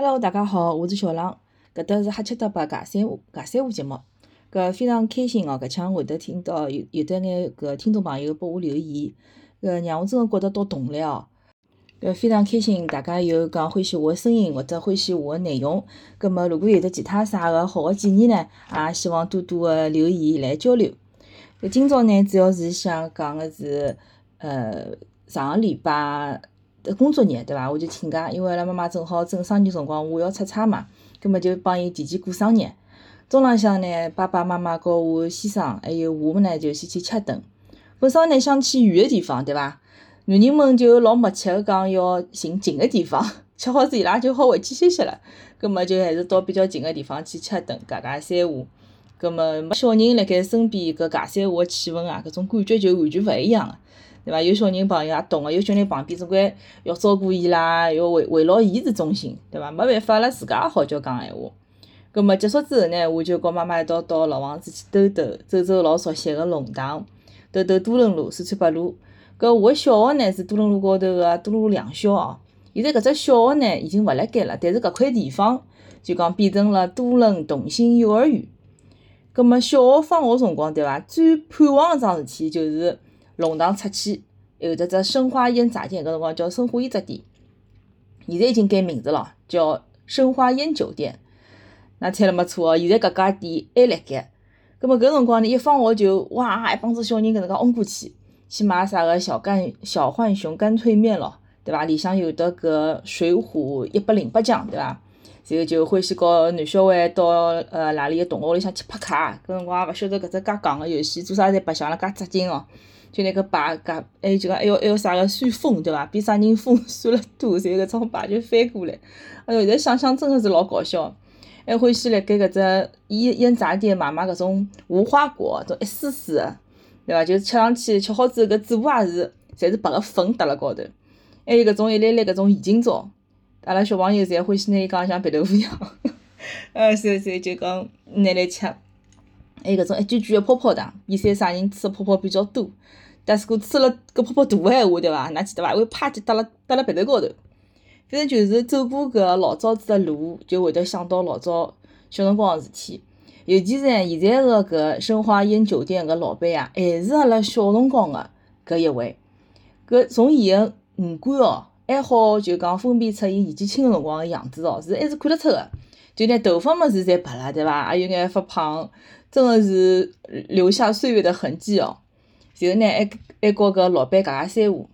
Hello，大家好，我是小浪，搿搭是哈七搭八尬三胡尬三胡节目，搿非常开心哦，搿腔会得听到有有得眼搿听众朋友拨我留言，搿让我真个觉得到动力哦，搿非常开心，大家有讲欢喜我个声音或者欢喜我个内容，葛末如果有得其他啥个好个建议呢，也希望多多个留言来交流。搿今朝呢，主要是想讲个是，呃，上个礼拜。工作日对伐？我就请假，因为阿拉妈妈正好正生日辰光，我要出差嘛，葛末就帮伊提前过生日。中浪向呢，爸爸妈妈和我先生还有我们呢，就先去吃顿。本身呢想去远个地方，对伐？男人们就老默契个讲要寻近个地方，吃好子伊拉就好回去休息了。葛末就还是到比较近个地方去吃顿，尬尬三胡。葛末没小人辣盖身边，搿尬三胡个气氛啊，搿种感觉就完全勿一样了。对伐？有小人朋友也懂个，有小人旁边总归要照顾伊拉，要围围绕伊是中心，对伐？没办法，阿拉自家也好叫讲闲话。葛末结束之后呢，我就跟妈妈一道到老房子去兜兜，走走老熟悉个弄堂，兜兜多伦路、四川北路。搿我小学呢是多伦路高头个多伦路两小哦。现在搿只小学呢已经勿辣盖了，但是搿块地方就讲变成了多伦同心幼儿园。葛末小学放学辰光，对伐？最盼望一桩事体就是。弄堂出去，有得只申花烟炸店，搿辰光叫申花烟炸店，现在已经改名字了，叫申花烟酒店。那猜了没错哦，现在搿家店还辣盖。葛末搿辰光呢，一放学就哇，一帮子小人搿能介冲过去，去买啥个小干小浣熊干脆面咯，对伐？里向有得搿水浒一百零八将，对伐？然后就欢喜告男小孩到呃哪里个同学屋里向去拍卡，搿辰光也勿晓得搿只介戆个游戏做啥侪白相了介扎劲哦。就那个牌，噶还有就讲还有还有啥个算风对伐？比啥人风算了多，然后搿张牌就翻过来。哎哟，现在想想真个是老搞笑。还欢喜辣盖搿只烟烟杂店买买搿种无花果，种一丝丝个，对伐？就是吃上去吃好之后，搿嘴巴也是侪是白个粉搭辣高头。还有搿种一粒粒搿种现金枣，阿拉小朋友侪欢喜拿伊讲像白豆腐一样。呃，所以所以就讲拿来吃。还有搿种一卷卷个泡泡糖，比赛啥人吃个泡泡比较多。但是，果吃了搿泡泡大个闲话，对伐？㑚记得伐？会啪叽搭辣搭辣鼻头高头。反正就是走过搿老早子个路，就会得想到老早小辰光个事体。尤其是现在个搿申花烟酒店个老板啊，还是阿拉小辰光个搿一位。搿从伊个五官哦，还好就讲分辨出伊年纪轻个辰光个样子哦，是还是看得出个。就连头发么是侪白了，对伐？还有眼发胖，真个是留下岁月的痕迹哦。然后呢，还还告搿老板尬尬三胡。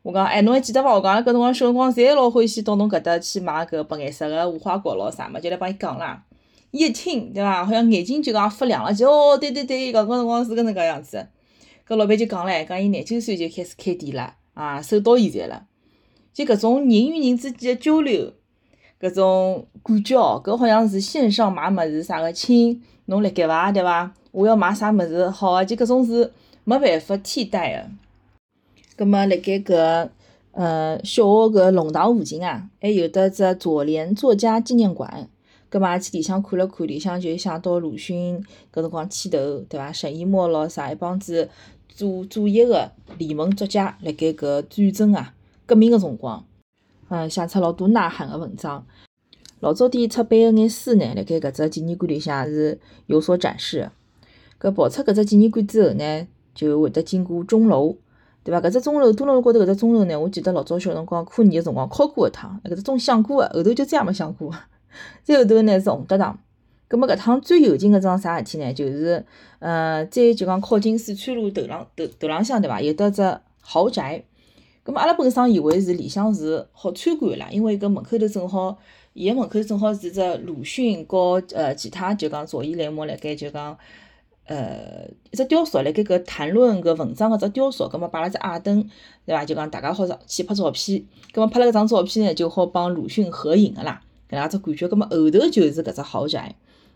我讲，哎，侬还记得伐？我讲，搿辰光小辰光侪老欢喜到侬搿搭去买搿白颜色个无花果咯啥么，就来帮伊讲啦。伊一听，对伐？好像眼睛就讲发亮了，就哦，对对对，搿辰光是搿能介样子。搿老板就讲唻，讲伊廿九岁就开始开店了，啊，守到现在了。就搿种人与人之间的交流，搿种感觉哦，搿好像是线上买物事啥个，亲，侬辣盖伐？对伐？我要买啥物事，好啊，就搿种是。没办法替代个。葛末辣盖搿呃小学搿弄堂附近啊，还有得只左联作家纪念馆。葛末去里向看了看，里向就想到鲁迅搿辰光牵头，对伐？沈一墨咯啥一帮子左左翼个联盟作家，辣盖搿战争啊革命个辰光，嗯，写出老多呐喊个文章。老早点出版个眼书呢，辣盖搿只纪念馆里向是有所展示。搿跑出搿只纪念馆之后呢？就会得经过钟楼，对伐？搿只钟楼，多伦路高头搿只钟楼呢，我记得老早小辰光科二个辰光敲过一趟，搿只钟响过个，后头就再也没响过。再后头呢是洪德堂，葛末搿趟最有劲个桩啥事体呢？就是，呃，再就讲靠近四川路头浪头头浪向对伐？有得只豪宅，葛末阿拉本身以为是里向是好参观个啦，因为搿门口头正好，伊个门口正好是只鲁迅和呃其他就讲左翼类目辣盖就讲。呃，一只雕塑辣盖搿谈论搿文章个只雕塑，葛末摆了只矮凳，对伐？就讲大家好上去拍照片，葛末拍了搿张照片呢，就好帮鲁迅合影个啦，搿能介只感觉。葛末后头就是搿只豪宅，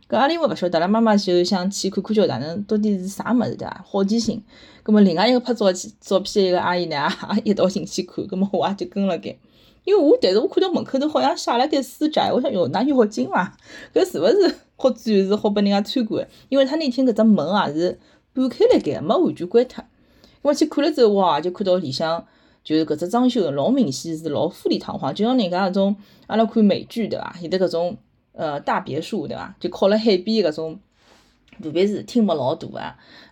搿阿里我勿晓得，拉妈妈就想去看看叫哪能到底是啥物事对伐？好奇心。葛末另外一个拍照照片一个阿姨呢，也一道进去看，葛末我也就跟了该。因为我但是我看到门口头好像写了盖私宅，我想哟，那要紧伐？搿是勿是好展示，好拨人家参观？因为他那天搿只门也是半开了盖，没完全关脱。我去看了之后，哇，就看到里向就是搿只装修老明显是老富丽堂皇，就像人家搿种阿拉看美剧对伐？有的搿种呃大别墅对伐？就靠辣海边搿种，特别是厅么老大个，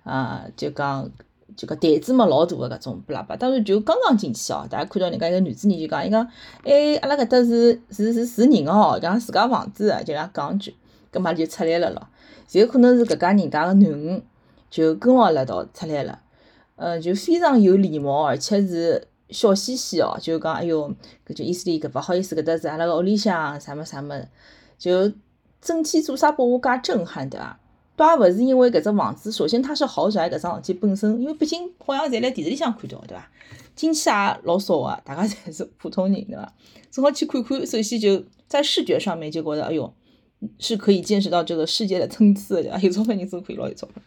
啊，就讲就讲台子嘛老大个搿种，不啦吧？当然就刚刚进去哦，大家看到人家一个女主人就讲，伊讲，哎，阿拉搿搭是是是住人个哦，讲自家房子个就讲讲句，搿么就出来了咯。有可能是搿家人家个囡恩就跟牢辣一道出来了，呃，就非常有礼貌，而且是笑嘻嘻哦，就讲哎哟，搿就意思里搿勿好意思，搿搭是阿拉个屋里向啥么啥么，就整体做啥拨我介震撼对伐？倒也勿是因为搿只房子，首先它是豪宅搿桩事体本身，因为毕竟好像侪辣电视里向看到对伐？进去也老少个，大家侪是普通人对伐？正好去看看，首先就在视觉上面就觉着哎哟。是可以见识到这个世界的层次个，对伐？有钞票人真可以老有钞票。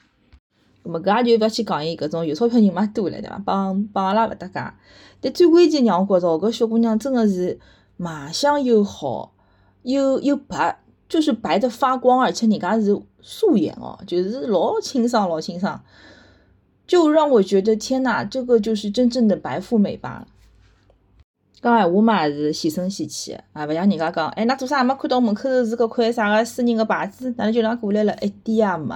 咁么搿也就勿要去讲伊搿种有钞票人嘛多了，对伐？帮帮阿拉勿搭界。但最关键让我觉着，搿小姑娘真的是卖相又好，又又白，就是白的发光，而且人家是素颜哦，就是老清爽老清爽，就让我觉得天呐，这个就是真正的白富美吧。讲闲话嘛是细声细气的，啊，勿像人家讲，哎，㑚做啥没看到门口头是搿块啥个私人个牌子，哪能就啷过来了？一点也没，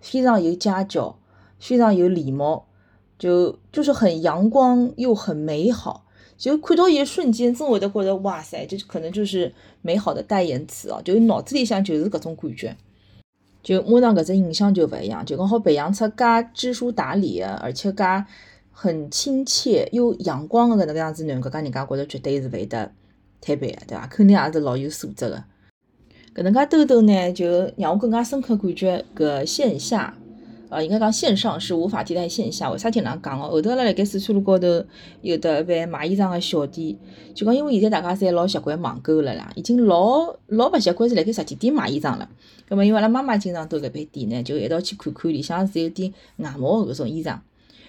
非常有家教，非常有礼貌，就就是很阳光又很美好。就看到一瞬间，真会得觉得哇塞，这可能就是美好的代言词哦，就脑子里向就是搿种感觉。就马上搿只印象就勿一样，就讲好培养出介知书达理的，而且介。很亲切又阳光的搿能个样子，囡搿家人家觉着绝对是会得推背个，对伐？肯定也是老有素质个。搿能介兜兜呢，就让我更加深刻感觉搿线下，呃，应该讲线上是无法替代线下。为啥体能讲哦？后头阿拉辣盖四川路高头有得一爿卖衣裳个小店，就讲因为现在大家侪老习惯网购了啦，已经老老勿习惯是辣盖实体店买衣裳了。葛末因为阿拉妈妈经常到搿爿店呢，就一道去看看，里向是有点外贸搿种衣裳。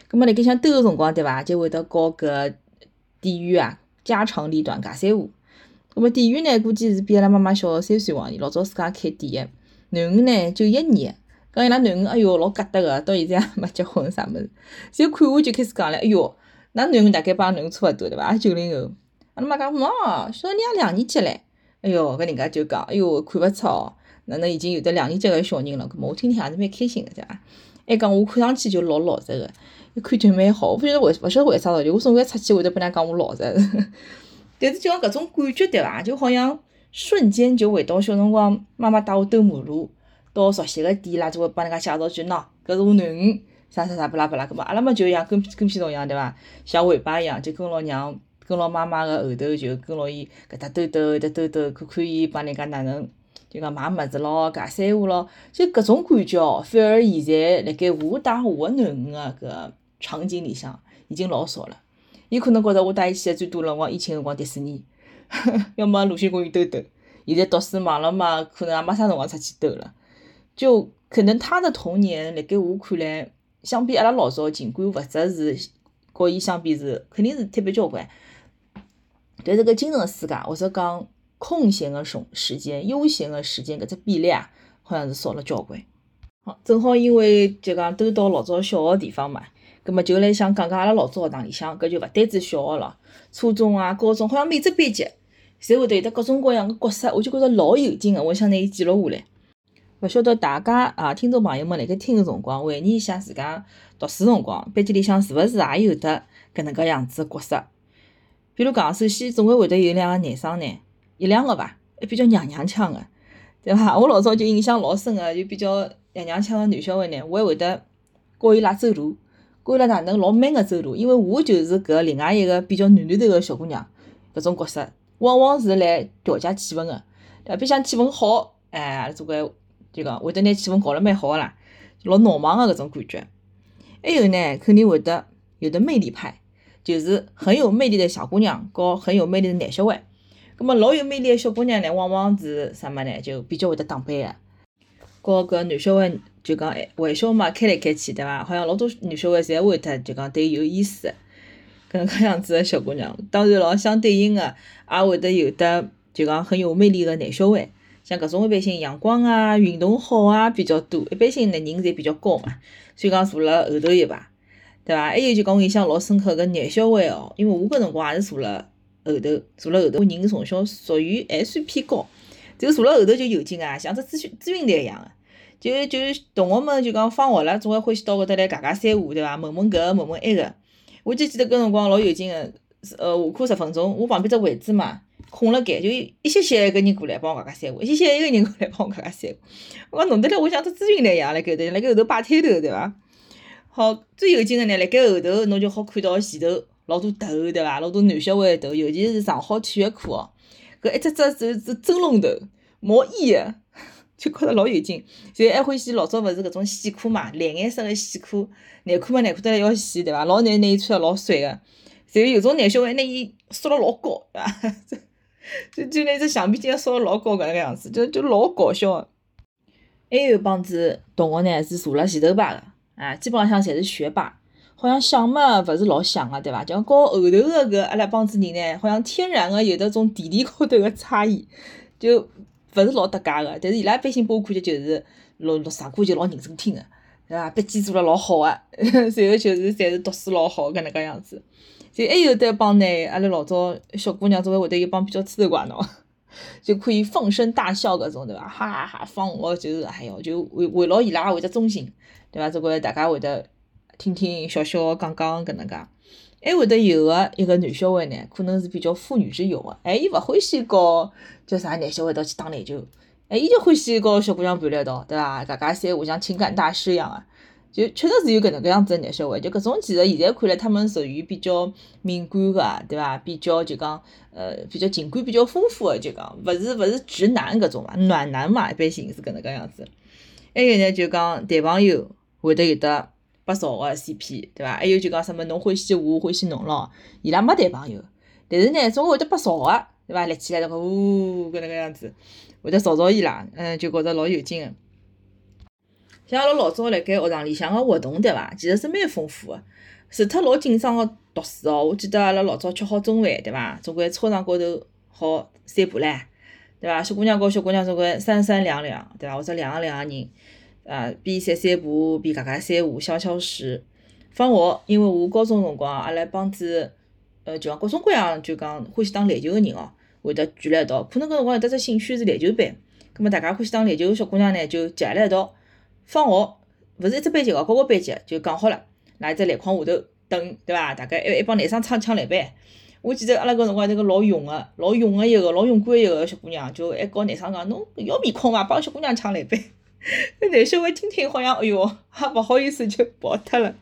咁么辣盖想兜个辰光，对伐？就会得告搿店员啊，家长里短，尬三胡。咁么店员呢，估计是比阿拉妈妈小三岁往年，老早自家开店个。囡恩呢，就一年。讲伊拉囡恩，哎哟，老疙瘩个，到现在也没结婚啥物事。就看我就开始讲了，哎哟，㑚囡恩大概帮囡恩差勿多，对伐？九零后。阿拉妈讲，喏，小人也两年级唻。哎哟，搿人家就讲，哎哟，看勿出哦，哪能已经有得两年级个小人了？搿么我听听也是蛮开心个，对伐？还讲我看上去就老老实个。一看就蛮好，我不晓得为勿晓得为啥道理，我总归出去会得拨人家讲我老实，但是就讲搿种感觉对伐？就好像瞬间就回到小辰光，妈妈带我兜马路，到熟悉个店啦，就会帮人家介绍句喏，搿是我囡恩，啥啥啥不啦不啦，搿么阿拉么就像跟跟屁虫一样对伐？像尾巴一样，就跟牢娘，跟牢妈妈个后头，就跟牢伊搿搭兜兜，搿搭兜兜，看看伊帮人家哪能，就讲买物事咯，尬三胡咯，就搿种感觉哦，反而现在辣盖我带我个囡恩个搿。场景里向已经老少了，伊可能觉着我带伊去个最多辰光，疫情辰光迪士尼，要么鲁迅公园兜兜。现在读书忙了嘛，可能也没啥辰光出去兜了。就可能他的童年，辣盖我看来，相比阿拉老早，尽管物质是和伊相比是肯定是特别交关，但是搿精神世界或者讲空闲个时时间、悠闲个时间搿只比例啊，好像是少了交关。好，正好因为就讲都到老早小学地方嘛。葛末就来想讲讲阿拉老早学堂里向，搿就勿单止小学了，初中啊、高中，好像每只班级侪会得有得各种各样个角色，我就觉着老有劲个，我想拿伊记录下来。勿晓得大家啊，听众朋友们辣盖听个辰光，回忆一下自家读书辰光，班级里向是勿是也有得搿能介样子个角色？比如讲，首先总归会得有两个男生呢，一两个伐，还比较娘娘腔个，对伐？我老早就印象老深个，就比较娘娘腔个男小孩呢，我还会得教伊拉走路。教伊拉哪能老 man 个走路，因为我就是搿另外一个比较暖暖头个小姑娘，搿种角色往往是来调节气氛个，对比像气氛好，哎，总归就讲会得拿气氛搞了蛮好个啦，老闹忙个搿种感觉。还有呢，肯定会得有的魅力派，就是很有魅力的小姑娘，和很有魅力的男小孩。葛末老有魅力个小姑娘呢，往往是啥么呢？就比较会得打扮个，和搿男小孩。就讲玩笑嘛，开来开去，对伐？好像老多女小孩侪会得就讲对有意思，搿能介样子个小姑娘。当然咯，相对应个也会得有的就讲很有魅力个男小孩，像搿种一般性阳光啊、运动好啊比较多。一般性呢人侪比较高嘛，所以讲坐辣后头一排。对伐？还有就讲我印象老深刻个男小伟哦，因为我搿辰光也是坐辣后头，坐辣后头，我人从小属于还算偏高，就坐辣后头就有劲啊，像只咨询咨询台一样个。就就同学们就讲放学了，总归欢喜到搿搭来讲讲三胡，对伐？问问搿个，问问埃个。我就记得搿辰光老有劲个，呃，下课十分钟，我旁边只位置嘛空了盖，就一歇歇一个人过来帮我讲讲三胡，一歇歇一个人过来帮我讲讲三胡。我讲弄得来，我像只咨询台一样辣搿头，辣盖后头摆摊头，对伐？好，最有劲个呢，辣盖后头，侬就好看到前头老多头，对伐？老多男小孩头，尤其是上好体育课哦，搿一只只是是蒸笼头，毛衣个。就觉着老有劲，就还欢喜老早勿是搿种线裤嘛，蓝颜色个线裤，内裤嘛，内裤得来要洗，对伐？老难拿伊穿了老帅个，就有种男小孩拿伊缩了老高，对伐？就就拿只橡皮筋缩了老高搿能个样子，就就老搞笑个。还有帮子同学呢是坐辣前头排个，啊，基本浪向侪是学霸，好像想嘛勿是老想个，对伐？就和后头个搿阿拉帮子人呢，好像天然个有得种地理高头个差异，就。勿是老搭界个，但是伊拉一般性拨我感觉就是录录上课就老认真听个，对伐？笔记做了老好个，随后就是侪是读书老好搿能介样子。就还有得帮呢，阿拉老早小姑娘总归会得有帮比较刺头怪喏，就可以放声大笑搿种，对伐？哈哈哈放学就是哎哟，就围围绕伊拉会得中心，对伐？总归大家会得听听笑笑讲讲搿能介。还会得有个一个男小孩呢，可能是比较妇女之友个，哎，伊勿欢喜搞叫啥男小孩一道去打篮球，哎，伊就欢喜搞小姑娘伴辣一道，对伐？大家三互相情感大师一样个，就确实是有搿能介样子个男小孩，就搿种其实现在看来，他们属于比较敏感个，对伐？比较就讲呃比较情感比较丰富个，就讲勿是勿是直男搿种嘛，暖男嘛，一般性是搿能介样子。还有呢，就讲谈朋友会得有得。不少个 CP，对伐？还有就讲什么侬欢喜我，欢喜侬咯，伊拉没谈朋友，但是呢，总会得不少个，对伐？立起来那个呜搿能个样子，会得吵吵伊拉，嗯，就觉着老有劲个。像阿拉老早辣盖学堂里向个活动，对伐？其实是蛮丰富个，除脱老紧张个读书哦，我记得阿拉老早吃好中饭，对伐？总归操场高头好散步唻，对伐？小姑娘和小姑娘总归三三两两，对伐？或者两个两个人。啊，边散散步，边讲讲三胡，消消食。放学，因为我高中辰光，阿拉帮子，呃，就讲各种各样，就讲欢喜打篮球个人哦，会得聚辣一道。可能搿辰光有得只兴趣是篮球班，葛末大家欢喜打篮球个小姑娘呢，就集辣一道。放学，勿是一只班级哦，各个班级就讲好了，辣一只篮筐下头等，对伐？大概一一帮男生抢抢篮板。我记得阿拉搿辰光那个老勇个，老勇个一个，老勇敢一个小姑娘，就还告男生讲，侬要面孔伐？帮小姑娘抢篮板。那男小孩听听好像，哎哟，还勿好意思就跑脱了。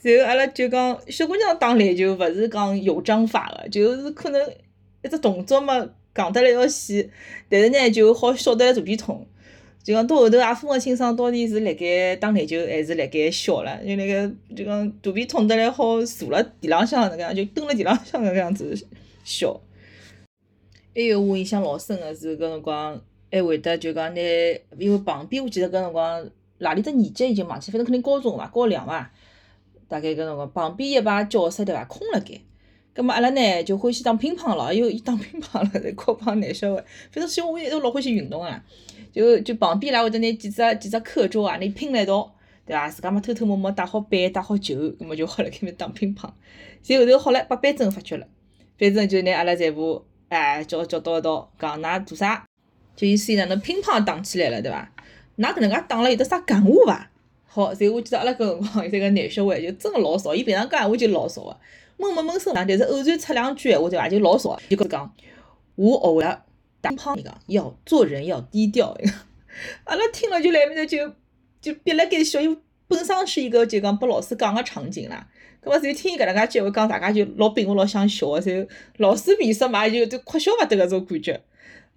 然后阿拉就讲，小姑娘打篮球勿是讲有章法个，就是可能一只动作嘛，讲得来要死，但是呢就好笑得来肚皮痛。就讲到后头也分勿清爽，到底是辣盖打篮球还是辣盖笑了，就那个就讲肚皮痛得来好坐辣地浪向那个样，就蹲辣地浪向那个样子笑。还有我印象老深个是搿辰光。还会得就讲拿，因为旁边我记得搿辰光哪里只年级已经忘记，反正肯定高中嘛，高两嘛，大概搿辰光旁边一排教室对伐，空辣盖，葛末阿拉呢就欢喜打乒乓咯，又伊打乒乓了，在靠帮男小孩，反正小我一直老欢喜运动啊，就就旁边伊拉会得拿几只几只课桌啊，拿拼了一道，对伐？自家嘛偷偷摸摸带好板带好球，葛末就好了，开始打乒乓。然后头好了，把班主任发觉了，反正就拿阿拉全部哎叫叫到一道，讲㑚做啥？就意思哪能乒乓打起来了，对伐？㑚搿能介打了有得啥感悟伐？好，然后我记得阿拉搿辰光有这个男小孩就真个老少，伊平常讲闲话就老少个，闷闷闷声，但是偶然出两句闲话对伐？就老少，就搿讲，我学会了打乒乓，伊讲要做人要低调，阿拉听了就来面头就就憋辣盖笑，因为本身是一个就讲拨老师讲个场景啦，葛末就听伊搿能介句话讲，大家就老屏幕老想笑个，然后老师面色嘛就就哭笑勿得搿种感觉。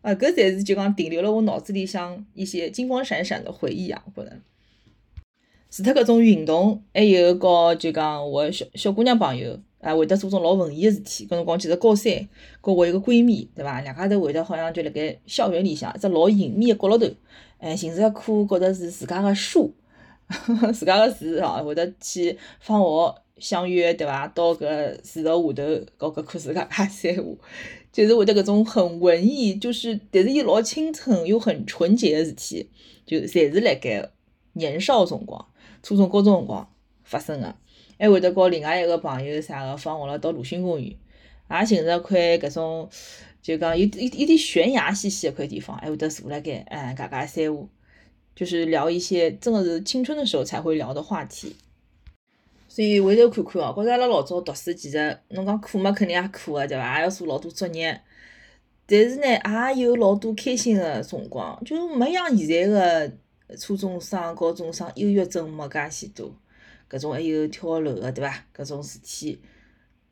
啊，搿才是就讲停留了我脑子里向一些金光闪闪的回忆啊！我觉着，除脱搿种运动，还有告就讲我小小姑娘朋友啊，会得做种老文艺个事体。搿辰光其实高三，跟我一个闺蜜，对伐？两家头会得好像就辣盖校园里向一只老隐秘个角落头，哎，寻着一棵觉着是自家个树，自家个树哦，会得去放学相约，对伐？到搿树头下头搞搿棵树搿家散步。就是会得搿种很文艺，就是但是伊老清纯又很纯洁个事体，就侪是辣盖年少辰光、初中、高中辰光发生个。还会得告另外一个朋友啥个放学了到鲁迅公园，也寻着块搿种就讲有有有点悬崖兮兮一块地方，还会得坐辣盖，哎，讲讲三胡，就是聊一些真的是青春的时候才会聊的话题。所以回头看看哦，觉着阿拉老早读书其实，侬讲苦嘛，肯定也苦个，对伐？也要做老多作业，但是呢，也有老多开心个辰光，就没像现在个初中生、高中生忧郁症没介许多，搿种还有跳楼个，对伐？搿种事体，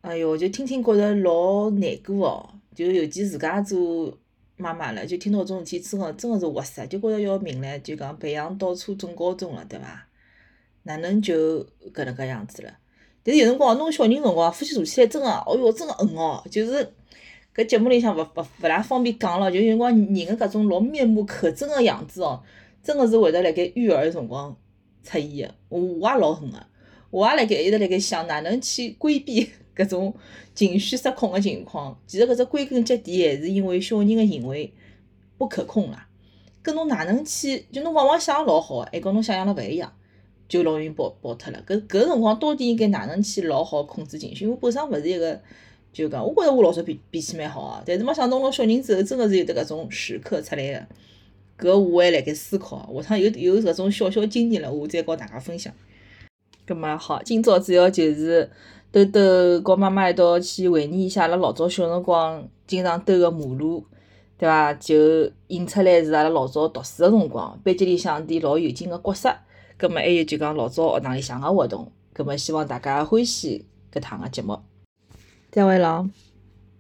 哎哟，就听听觉着老难过哦。就尤其自家做妈妈了，就听到搿种事体，真个真个是哇塞，就觉着要命唻，就讲培养到初中、高中了，对伐？哪能就搿能介样子了？但是有辰光，弄小人辰光，夫妻坐起来，真个，哦哟，真个恨哦！就是搿节目里向勿勿勿大方便讲了，就有辰光人个搿种老面目可憎个样子哦，真个是会得辣盖育儿辰光出现的。我我也老恨的，我也辣盖一直辣盖想哪能去规避 搿种情绪失控的情况。其实搿只归根结底还是因为小人的行为不可控啦。搿侬哪能去？就侬往往想老好，还跟侬想象了勿一样。就容易爆爆脱了，搿搿辰光到底应该哪能去老好控制情绪？因为本身勿是一个，就讲我觉着我老早脾脾气蛮好个，但是没想到我小人之后真的是有得搿种时刻出来个，搿我还辣盖思考，下趟有有搿种小小经验了，我再和大家分享。搿么好，今朝主要就是兜兜告妈妈一道去回忆一下阿拉老早小辰光经常兜个马路，对伐？就引出来是阿拉老早读书个辰光，班级里向点老有劲个角色。葛末还有就讲老早学堂里向个活动，葛末希望大家欢喜搿趟个节目。再会了。